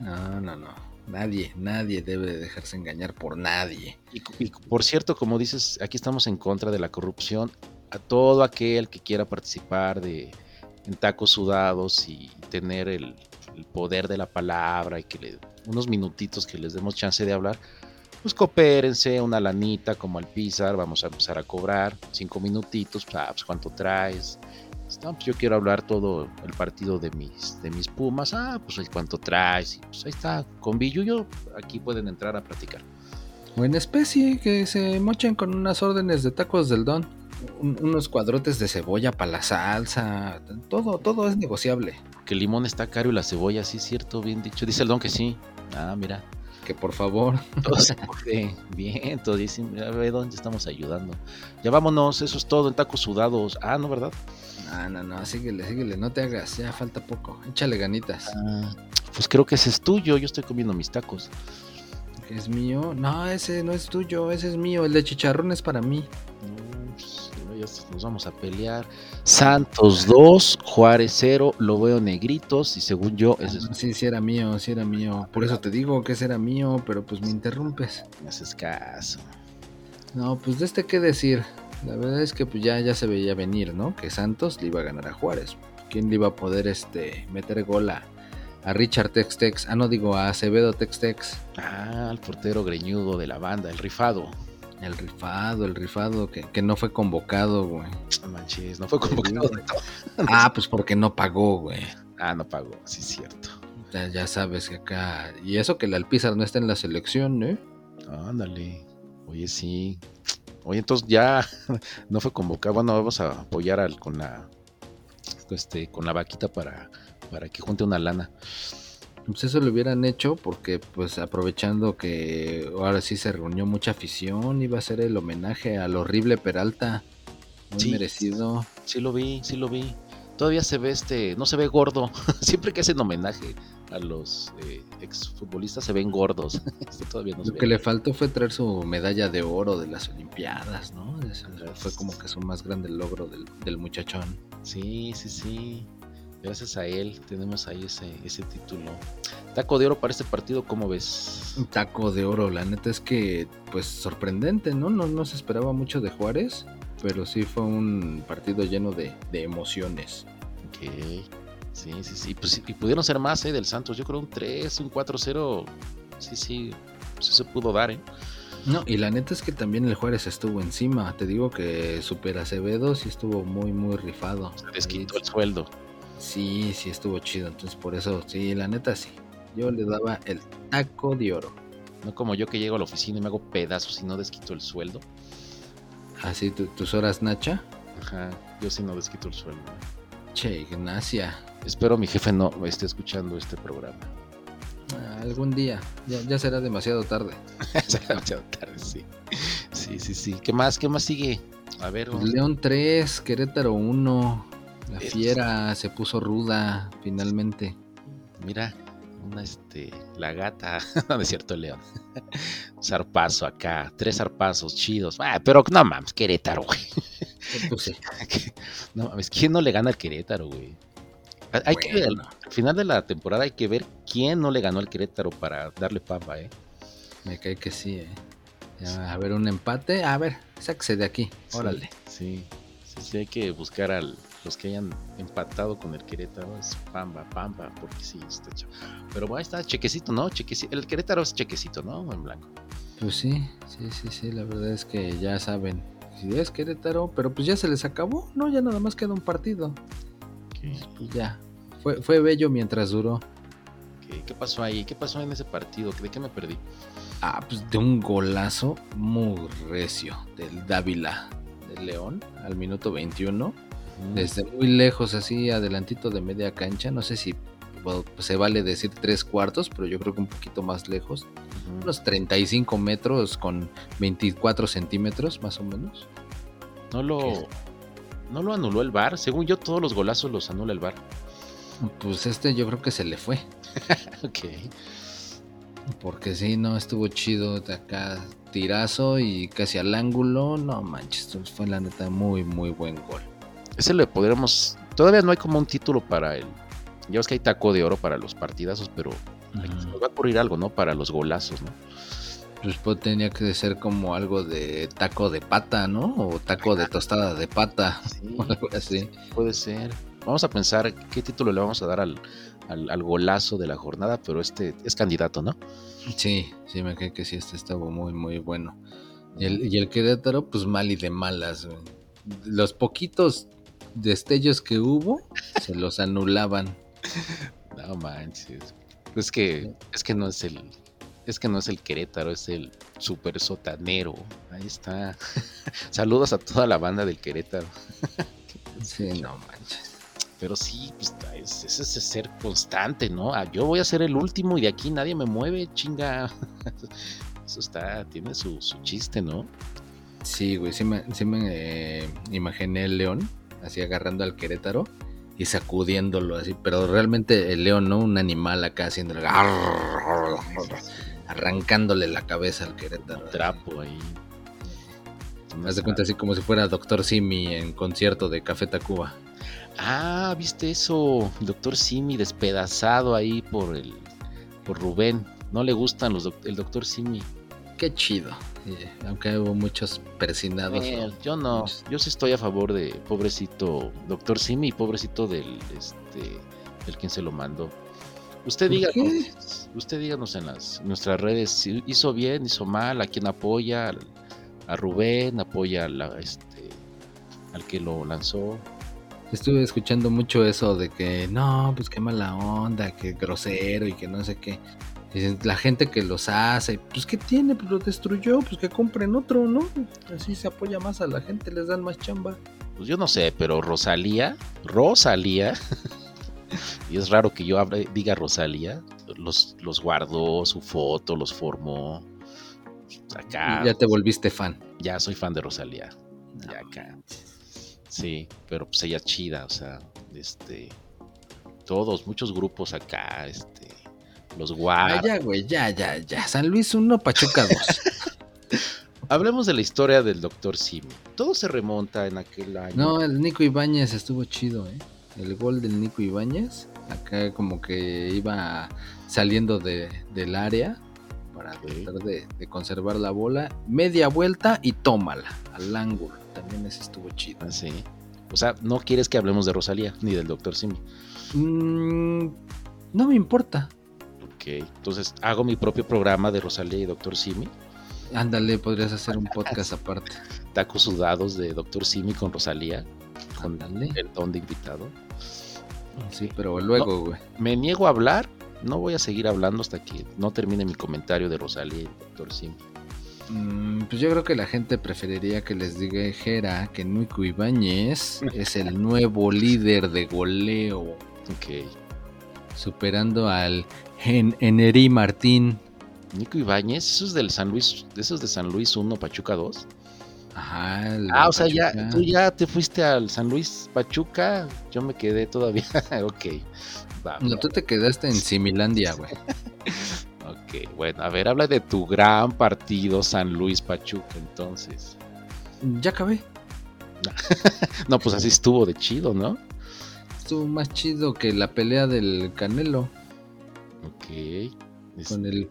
No, no, no. Nadie, nadie debe dejarse engañar por nadie. Y, por cierto, como dices, aquí estamos en contra de la corrupción. A todo aquel que quiera participar de en tacos sudados y tener el, poder de la palabra y que le, unos minutitos que les demos chance de hablar, pues coopérense, una lanita como al Pizar, vamos a empezar a cobrar cinco minutitos, ah, pues cuánto traes, pues yo quiero hablar todo el partido de mis, de mis Pumas. Ah, pues cuánto traes. pues ahí está. Con Billuyo aquí pueden entrar a platicar. O en especie, que se mochen con unas órdenes de tacos del don. unos cuadrotes de cebolla para la salsa. Todo, todo es negociable. Que el limón está caro y la cebolla, sí, cierto, bien dicho. Dice el don que sí. Ah, mira. Que por favor. Bien, todo dice, a ver dónde estamos ayudando. Ya vámonos, eso es todo en tacos sudados. Ah, no, ¿verdad? Ah, no, no, síguele, síguele, no te hagas, ya falta poco, échale ganitas. Ah, pues creo que ese es tuyo, yo estoy comiendo mis tacos. ¿Es mío? No, ese no es tuyo, ese es mío, el de chicharrón es para mí. Nos vamos a pelear. Santos 2, Juárez 0, lo veo negritos y según yo ese es... Sí, sí era mío, sí era mío. Por eso te digo que ese era mío, pero pues me interrumpes. Me haces caso. No, pues de este qué decir. La verdad es que pues ya, ya se veía venir, ¿no? Que Santos le iba a ganar a Juárez. ¿Quién le iba a poder este, meter gol a, Richard Textex? Ah, no digo, a Acevedo Textex. Ah, el portero greñudo de la banda, el rifado. El rifado, el rifado que, no fue convocado, güey. No manches, no fue convocado. ah, pues porque no pagó, güey. Ah, no pagó, sí es cierto. Ya, ya sabes que acá. Y eso que el Alpizar no está en la selección, ¿eh? Ándale. Oye, sí. Oye, entonces ya no fue convocado. Bueno, vamos a apoyar al, con la este, con la vaquita para, para que junte una lana. Pues eso lo hubieran hecho porque pues aprovechando que ahora sí se reunió mucha afición, iba a ser el homenaje al horrible Peralta. Muy merecido. Sí lo vi, sí lo vi. Todavía se ve este, no se ve gordo. Siempre que hacen homenaje a los eh, exfutbolistas se ven gordos. Lo que le faltó fue traer su medalla de oro de las Olimpiadas, ¿no? fue como que su más grande logro del, muchachón. Sí, sí, sí. Gracias a él tenemos ahí ese, ese título. Taco de oro para este partido, ¿cómo ves? Taco de oro, la neta es que, pues sorprendente, ¿no? No, no se esperaba mucho de Juárez, pero sí fue un partido lleno de, de emociones. Ok. Sí, sí, sí. Pues, y pudieron ser más, ¿eh? Del Santos. Yo creo un 3, un 4-0. Sí, sí. Sí se pudo dar, ¿eh? No, y la neta es que también el Juárez estuvo encima. Te digo que Super Acevedo sí estuvo muy, muy rifado. Se les quitó el sueldo. Sí, sí estuvo chido. Entonces, por eso, sí, la neta sí. Yo le daba el taco de oro. No como yo que llego a la oficina y me hago pedazos y no desquito el sueldo. Así, ¿Ah, tus horas, Nacha. Ajá, yo sí no desquito el sueldo. Che, Ignacia. Espero mi jefe no esté escuchando este programa. Ah, algún día, ya, será demasiado tarde. será demasiado tarde, sí. Sí, sí, sí. ¿Qué más? ¿Qué más sigue? A ver. León 3, Querétaro 1. La fiera se puso ruda finalmente. Mira, una este, la gata, no es cierto, León. Zarpazo acá, tres zarpazos chidos. Ah, pero no mames, Querétaro, güey. Pues no mames, ¿quién no le gana al Querétaro, güey? Hay que ver, al final de la temporada hay que ver quién no le ganó al Querétaro para darle papa, ¿eh? Me cae que sí, ¿eh? a ver, un empate. A ver, sáquese de aquí, órale. Sí, sí, sí, hay que buscar a los que hayan empatado con el Querétaro. Es pamba, pamba, porque sí, está hecho. Pero bueno, ahí está, chequecito, ¿no? Chequecito. El Querétaro es chequecito, ¿no? En blanco. Pues sí, sí, sí, sí, la verdad es que ya saben. Si es Querétaro, pero pues ya se les acabó, ¿no? Ya nada más queda un partido. Pues ya. Fue, fue bello mientras duró. ¿Qué, qué pasó ahí? ¿Qué pasó en ese partido? ¿De qué me perdí? Ah, pues de un golazo muy recio del Dávila de León al minuto 21. Desde muy lejos, así adelantito de media cancha. No sé si bueno, pues, se vale decir tres cuartos, pero yo creo que un poquito más lejos. ujú. Unos 35 metros con 24 centímetros más o menos. No lo, no lo anuló el VAR. Según yo, todos los golazos los anula el VAR. Pues este yo creo que se le fue. Ok. Porque sí, no, estuvo chido de acá. Tirazo y casi al ángulo. No manches, fue la neta muy, muy buen gol. Ese le podríamos. Todavía no hay como un título para el. Ya ves que hay taco de oro para los partidazos, pero se nos va a ocurrir algo, ¿no? Para los golazos, ¿no? Pues, pues, tenía que ser como algo de taco de pata, ¿no? O taco de tostada de pata. Sí, O algo así. puede ser. Vamos a pensar qué título le vamos a dar al, al, al golazo de la jornada, pero este es candidato, ¿no? Sí, sí, me cae que sí, este estaba muy, muy bueno. Y el, y el Querétaro, pues mal y de malas. Los poquitos destellos que hubo, se los anulaban. No manches. Es que, es que no es el. Es que no es el Querétaro, es el super sotanero. Ahí está. Saludos a toda la banda del Querétaro. Sí, no manches. Pero sí, pues es, es ese ser constante, ¿no? Ah, yo voy a ser el último y de aquí nadie me mueve, chinga. Eso está, tiene su, su chiste, ¿no? Sí, güey, sí me, sí me eh, imaginé el león, así agarrando al Querétaro y sacudiéndolo así, pero realmente el león, ¿no? Un animal acá haciendo arrancándole la cabeza al Querétaro. Trapo ahí. Haz de cuenta así como si fuera Doctor Simi en concierto de Café Tacuba. Ah, ¿viste eso? Doctor Simi despedazado ahí por el por Rubén. No le gustan los doc- el doctor Simi. Qué chido. Aunque hubo muchos persinados. Eh, ¿no? yo no, Muchos- yo sí estoy a favor de pobrecito doctor Simi y pobrecito del este del quien se lo mandó. Usted ¿Por díganos, usted díganos en las en nuestras redes si hizo bien, hizo mal, a quién apoya, a Rubén, apoya a la- este al que lo lanzó. Estuve escuchando mucho eso de que no, pues qué mala onda, que grosero y que no sé qué. Dicen, La gente que los hace, pues qué tiene, pues lo destruyó, pues que compren otro, ¿no? Así se apoya más a la gente, les dan más chamba. Pues yo no sé, pero Rosalía, Rosalía, y es raro que yo hable- diga Rosalía, los, los guardó, su foto, los formó. Acá, ya te volviste fan. ya soy fan de Rosalía. Ya acá. Sí, pero pues ella chida, o sea, este, todos, muchos grupos acá, este, los Ah, guard. ya, güey, ya, ya, ya. San Luis 1, Pachuca 2. Hablemos de la historia del Dr. Simi. Todo se remonta en aquel año. no, el Nico Ibáñez estuvo chido, ¿eh? El gol del Nico Ibáñez. Acá como que iba saliendo de, del área para tratar de, de conservar la bola. Media vuelta y tómala al ángulo. También ese estuvo chido. Ah, sí. O sea, no quieres que hablemos de Rosalía ni del Dr. Simi. Mm, no me importa. Ok, entonces hago mi propio programa de Rosalía y Dr. Simi. Ándale, podrías hacer un podcast aparte. Tacos sudados de Dr. Simi con Rosalía. Con Ándale. el don de invitado. Sí, pero luego, güey. Me niego a hablar. No voy a seguir hablando hasta que no termine mi comentario de Rosalía y Dr. Simi. Mm, pues yo creo que la gente preferiría que les diga Jera que Nico Ibáñez es el nuevo líder de goleo, Ok. Superando al Gen Eneri Martín. Nico Ibáñez, eso es del San Luis, eso es de San Luis 1, Pachuca 2. Ajá, Ah, o sea, ya, tú ya te fuiste al San Luis Pachuca. Yo me quedé todavía. ok. Va, No, va. tú te quedaste en Similandia, güey. Ok, bueno, a ver, habla de tu gran partido San Luis Pachuca, entonces. Ya acabé. No, pues así estuvo de chido, ¿no? Estuvo más chido que la pelea del Canelo Ok. Es- con el...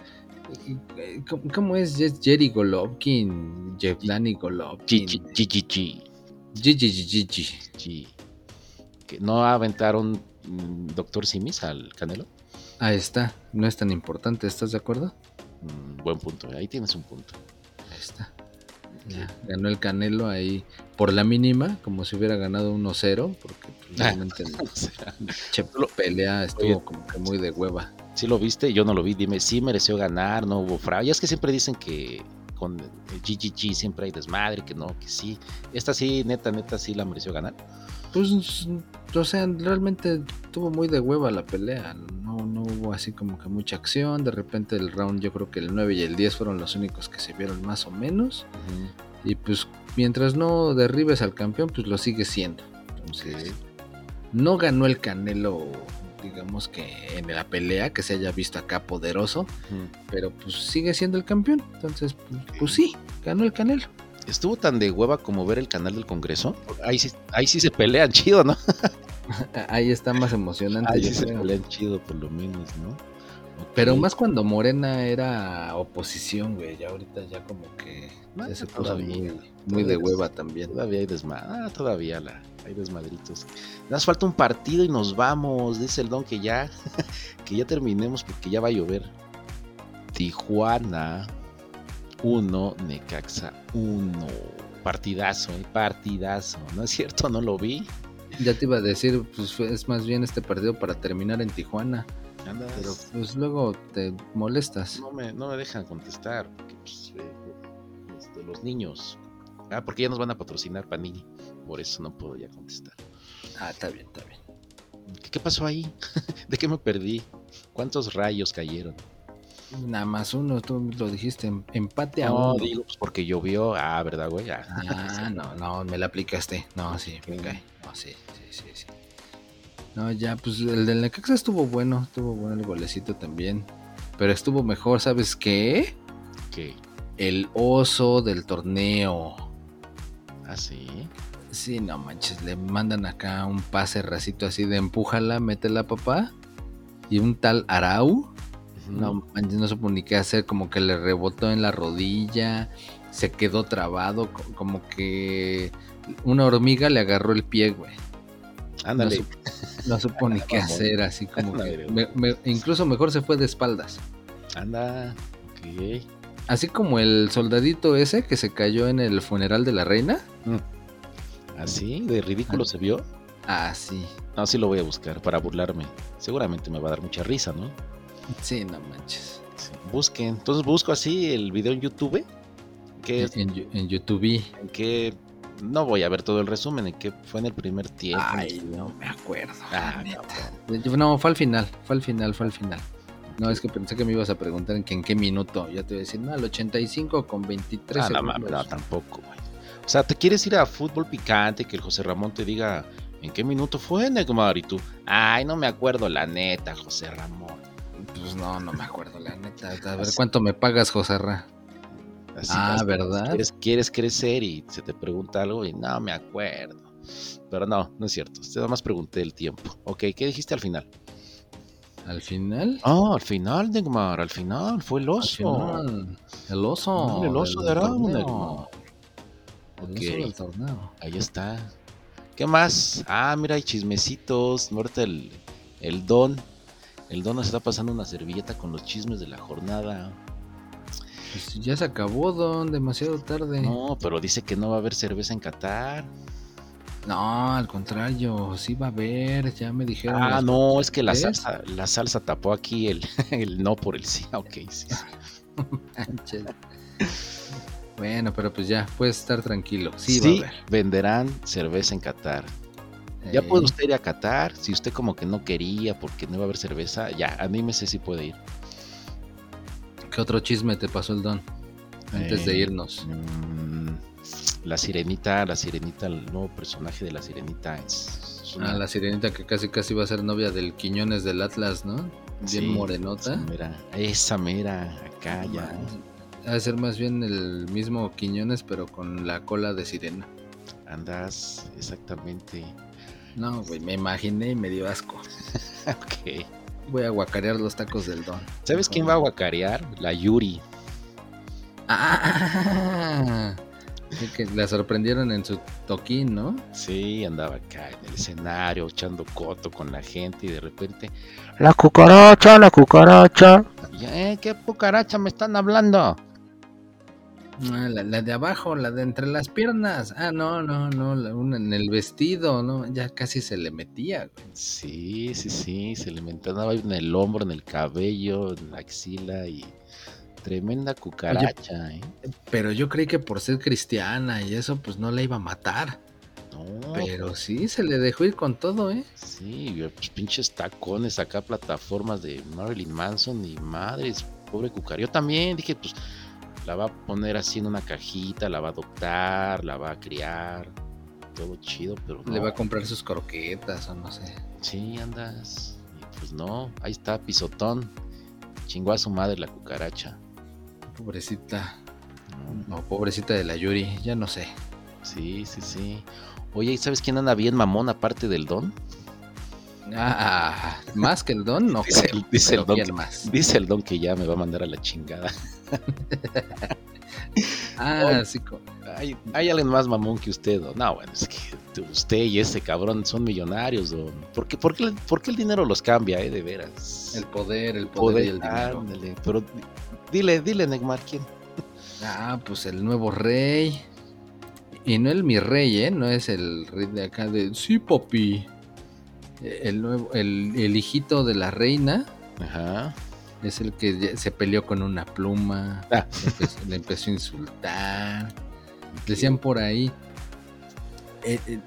¿Cómo, cómo es? Es Jerry Golovkin, Yevgeny Golovkin. Chi, chi, chi, chi, Gigi, Gigi, Gigi. chi. Que no aventaron mm, Doctor Simis al Canelo. Ahí está, no es tan importante, ¿estás de acuerdo? Mm, buen punto, ahí tienes un punto. Ahí está. Ya, ganó el Canelo ahí por la mínima, como si hubiera ganado 1-0, porque pues, realmente la pelea estuvo como que muy de hueva. Si lo viste, yo no lo vi. Dime, sí mereció ganar, no hubo fraude. Ya es que siempre dicen que con el GGG siempre hay desmadre, que no, que sí. Esta sí, neta, neta, sí la mereció ganar. Pues, o sea, realmente tuvo muy de hueva la pelea. No, no hubo así como que mucha acción. De repente el round, yo creo que el 9 y el 10 fueron los únicos que se vieron más o menos. Y pues mientras no derribes al campeón, pues lo sigue siendo. Entonces, no ganó el Canelo, digamos que en la pelea, que se haya visto acá poderoso, pero pues sigue siendo el campeón. Entonces, pues, pues sí, ganó el Canelo. Estuvo tan de hueva como ver el canal del Congreso. Ahí sí, ahí sí se pelean chido, ¿no? Ahí está más emocionante. Ahí sí se pelean chido, por lo menos, ¿no? Pero más cuando Morena era oposición, güey. Ya ahorita ya como que ya se puso muy, de hueva también. Todavía hay desmadre. Ah, todavía la, hay desmadritos. Nos falta un partido y nos vamos. Dice el don que ya, que ya terminemos porque ya va a llover. Tijuana 1, Necaxa 1. Partidazo, eh, partidazo. ¿No es cierto? No lo vi. Ya te iba a decir, pues es más bien este partido para terminar en Tijuana. Andas- Pero pues luego te molestas. no, me, no me dejan contestar. Porque, pues, eh, este, los niños. Ah, porque ya nos van a patrocinar Panini. Por eso no puedo ya contestar. Ah, está bien, está bien. ¿Qué, qué pasó ahí? ¿De qué me perdí? ¿Cuántos rayos cayeron? Nada más uno, tú lo dijiste, em- empate a No, uno. digo, pues porque llovió. Ah, ¿verdad, güey? Ah, Ah, no, no, me la aplicaste. No, sí, me cae. No, sí, sí, sí, sí. No, ya, pues el del Necaxa estuvo bueno, estuvo bueno el golecito también. Pero estuvo mejor, ¿sabes qué? ¿Qué? El oso del torneo. Ah, sí. Sí, no manches, le mandan acá un pase racito así de empújala, métela papá. Y un tal Arau, no manches, no supo ni qué hacer, como que le rebotó en la rodilla, se quedó trabado, co- como que una hormiga le agarró el pie, güey. Ándale. No, no supo ni qué hacer, así como que... Madre, me- me- incluso mejor se fue de espaldas. Anda. Ok. Así como el soldadito ese que se cayó en el funeral de la reina. ¿Así? ¿De ridículo se vio? Ah, sí. No, sí lo voy a buscar para burlarme. Seguramente me va a dar mucha risa, ¿no? Sí, no manches. Sí. Busquen. Entonces busco así el video en YouTube. Que En, en, YouTube. en que no voy a ver todo el resumen, en que fue en el primer tiempo. Ay, no me acuerdo. Ah, cabrón. No, fue al final, fue al final, fue al final. No, es que pensé que me ibas a preguntar en, que en qué minuto. Ya te voy a decir, no, al 85 con 23 Ah, no, segundos. mames, no, tampoco, güey. O sea, ¿te quieres ir a fútbol picante? Que el José Ramón te diga en qué minuto fue, Neymar? Y tú, ay, no me acuerdo la neta, José Ramón. Pues no, no me acuerdo, la neta. A ver. ¿cuánto me pagas, José Ra? Así, Ah, ¿verdad? Quieres, quieres crecer y se te pregunta algo y no me acuerdo. Pero no, no es cierto. Nada más pregunté el tiempo. Ok, ¿qué dijiste al final? Al final. Ah, al final, Neymar, al final, fue el al oso. final, el oso. El oso de Arau, torneo. Neymar. El Ok. oso del torneo. Ahí está. ¿Qué más? Ah, mira, hay chismecitos. Ahorita el, el Don. El Don nos está pasando una servilleta con los chismes de la jornada. Pues ya se acabó, Don, demasiado tarde. No, No, pero dice que no va a haber cerveza en Qatar. al contrario, sí va a haber, ya me dijeron. Ah, no, es que la salsa, la salsa tapó aquí el, el no por el sí. Ok, sí. Bueno, pero pues ya, puedes estar tranquilo. Sí, Sí, va a haber. venderán cerveza en Qatar. Ya Eh, puede usted ir a Qatar. Si usted como que no quería porque no iba a haber cerveza, ya, anímese si puede ir. ¿Qué otro chisme te pasó el Don? Antes de Eh, irnos. Mm, la sirenita, la sirenita, el nuevo personaje de la sirenita es, es una- Ah, la sirenita que casi casi va a ser novia del Quiñones del Atlas, ¿no? Bien sí, morenota. Esa mera, esa mera, acá ya. Ha de ser más bien el mismo Quiñones, pero con la cola de sirena. Andas, exactamente. No, güey, me imaginé y me dio asco. ok. Voy a guacarear los tacos del Don. ¿Sabes quién va a guacarear? La Yuri. Ah, sí que la sorprendieron en su toquín, ¿no? Sí, andaba acá en el escenario echando coto con la gente y de repente La cucaracha, la cucaracha. ¿Qué? ¿Qué cucaracha me están hablando? Ah, la, la de abajo, la de entre las piernas. Ah, no, no, no, la- una en el vestido, ¿no? Ya casi se le metía, güey. Sí, sí, sí, se le mentaba en el hombro, en el cabello, en la axila y tremenda cucaracha, ¿eh? Pero yo creí que por ser cristiana y eso, pues no la iba a matar. No, Pero sí, se le dejó ir con todo, ¿eh? sí, pues pinches tacones acá, plataformas de Marilyn Manson y madres, pobre cucaracha. Yo también dije, pues la va a poner así en una cajita, la va a adoptar, la va a criar, todo chido, pero Le no. va a comprar sus croquetas o no sé. Sí, andas. Y pues no, ahí está, pisotón. Chingó a su madre la cucaracha. Pobrecita. No, O pobrecita de la Yuri, ya no sé. Sí, sí, sí. Oye, ¿y sabes quién anda bien mamón aparte del don? Ah, más que el don, no Dice creo, el- dice el don ¿quién que- más? Dice el don que ya me va a mandar a la chingada. Ah, sí, co- ¿Hay, hay alguien más mamón que usted? don? No, bueno, es que usted y ese cabrón son millonarios, don. ¿Por qué, por qué- por qué el dinero los cambia, eh? De veras. el poder, el poder, y el dinero. ándale, pero dile, dile, Neymar, ¿quién? Ah, pues el nuevo rey. Y no el mi rey, ¿eh? No es el rey de acá de... Sí, papi. El nuevo, el, el hijito de la reina Ajá. Es el que se peleó con una pluma. Ah. Le, empezó, le empezó a insultar. Decían por ahí. eh, eh,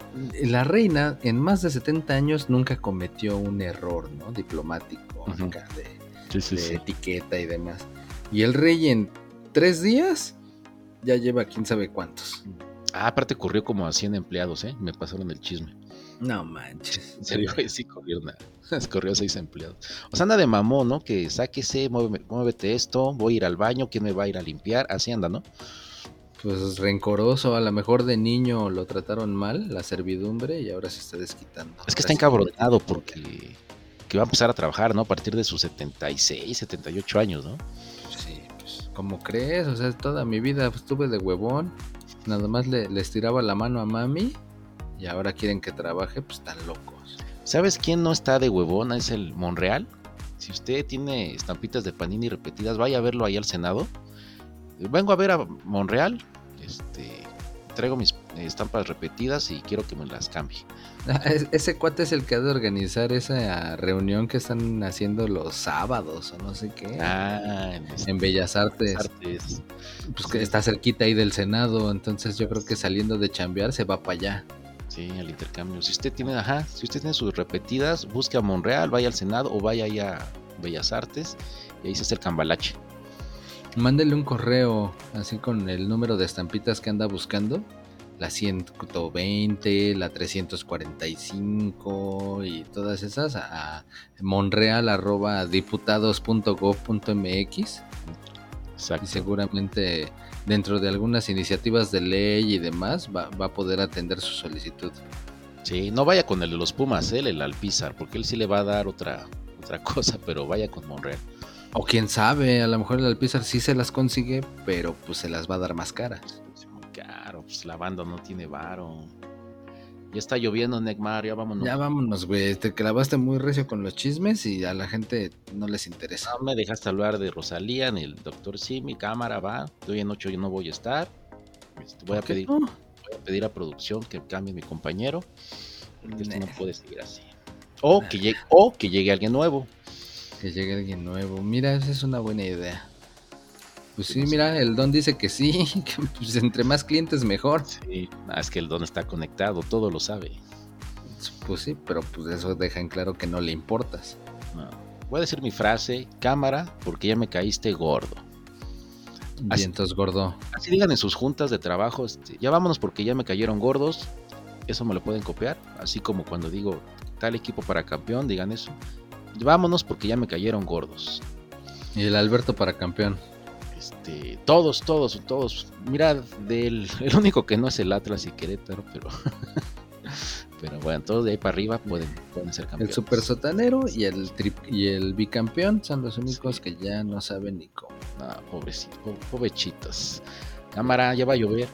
la reina en más de 70 años nunca cometió un error, ¿no? Diplomático, acá de, Sí, sí, de sí. etiqueta y demás. Y el rey en tres días ya lleva quién sabe cuántos. Ah, aparte corrió como a 100 empleados, ¿eh? Me pasaron el chisme. No manches. En serio, güey, sí corrió una. Corrió a seis empleados. O sea, anda de mamón, ¿no? Que sáquese, muéveme- muévete esto, voy a ir al baño, ¿quién me va a ir a limpiar? Así anda, ¿no? Pues rencoroso, a lo mejor de niño lo trataron mal, la servidumbre, y ahora se está desquitando. Es que está encabronado porque que va a empezar a trabajar, ¿no? A partir de sus 76, 78 años, ¿no? Sí, pues, ¿cómo crees? O sea, toda mi vida estuve de huevón. Nada más le, les tiraba la mano a mami y ahora quieren que trabaje, pues están locos. ¿Sabes quién no está de huevona? Es el Monreal. Si usted tiene estampitas de Panini repetidas, vaya a verlo ahí al Senado. Vengo a ver a Monreal. Este, traigo mis estampas repetidas y quiero que me las cambie. Es- Ese cuate es el que ha de organizar esa reunión que están haciendo los sábados o no sé qué. Ah, en, este, en Bellas Artes. artes. Pues que está cerquita ahí del Senado, entonces yo creo que saliendo de chambear se va para allá. Sí, al intercambio. Si usted tiene, ajá, si usted tiene sus repetidas, busque a Monreal, vaya al Senado o vaya ahí a Bellas Artes y ahí se hace el cambalache. Mándele un correo así con el número de estampitas que anda buscando. La 120, la 345 y todas esas a monreal.diputados.gov.mx y Exacto. seguramente dentro de algunas iniciativas de ley y demás va, va a poder atender su solicitud. Sí, no vaya con el de los Pumas, él, el Alpizar, porque él sí le va a dar otra, otra cosa, pero vaya con Monreal. O quién sabe, a lo mejor el Alpizar sí se las consigue, pero pues se las va a dar más caras. Muy caro, pues la banda no tiene varo. Ya está lloviendo, Neymar, ya vámonos. Ya vámonos, güey. Te clavaste muy recio con los chismes y a la gente no les interesa. No me dejaste hablar de Rosalía ni el doctor Sí, mi cámara va. Hoy en ocho yo no voy a estar. Este, voy, a ¿Por qué pedir, no? voy a pedir a producción que cambie mi compañero. Porque esto no puede seguir así. O que, llegue, o que llegue alguien nuevo. Que llegue alguien nuevo. Mira, esa es una buena idea. Pues sí, mira, el Don dice que sí, que pues entre más clientes mejor. Sí, es que el don está conectado, todo lo sabe. Pues sí, pero pues eso deja en claro que no le importas. No. Voy a decir mi frase, cámara, porque ya me caíste gordo. Así- Vientos gordo. Así digan en sus juntas de trabajo, este, ya vámonos porque ya me cayeron gordos. Eso me lo pueden copiar. Así como cuando digo tal equipo para campeón, digan eso. Vámonos porque ya me cayeron gordos. Y el Alberto para campeón. Este, todos, todos, todos. Mira, del, el único que no es el Atlas y Querétaro, pero. pero bueno, todos de ahí para arriba pueden, pueden ser El campeones. super sotanero y el trip y el bicampeón son los únicos Sí. que ya no saben ni cómo. No, pobrecito, po- pobrecitos. Cámara, ya va a llover.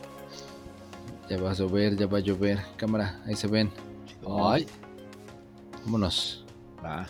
Ya va a llover, ya va a llover. Cámara, ahí se ven. Ay. Vámonos. Va.